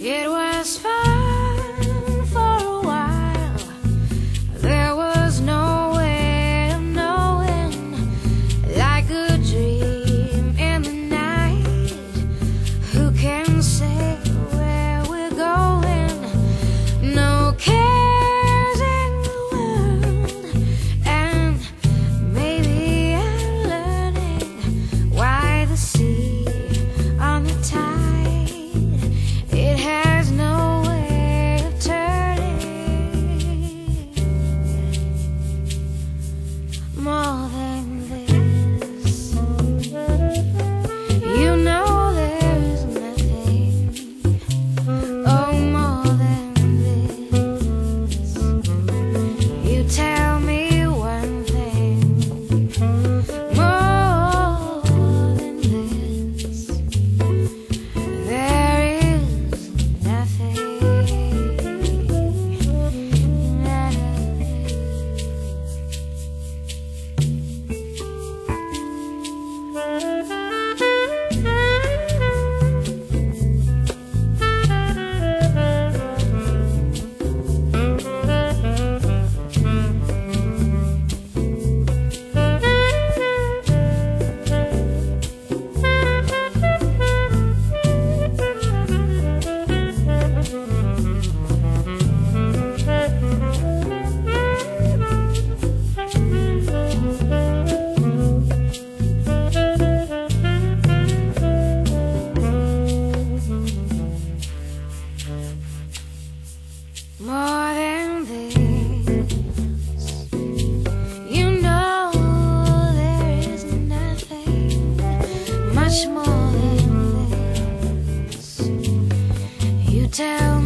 It was fun. tell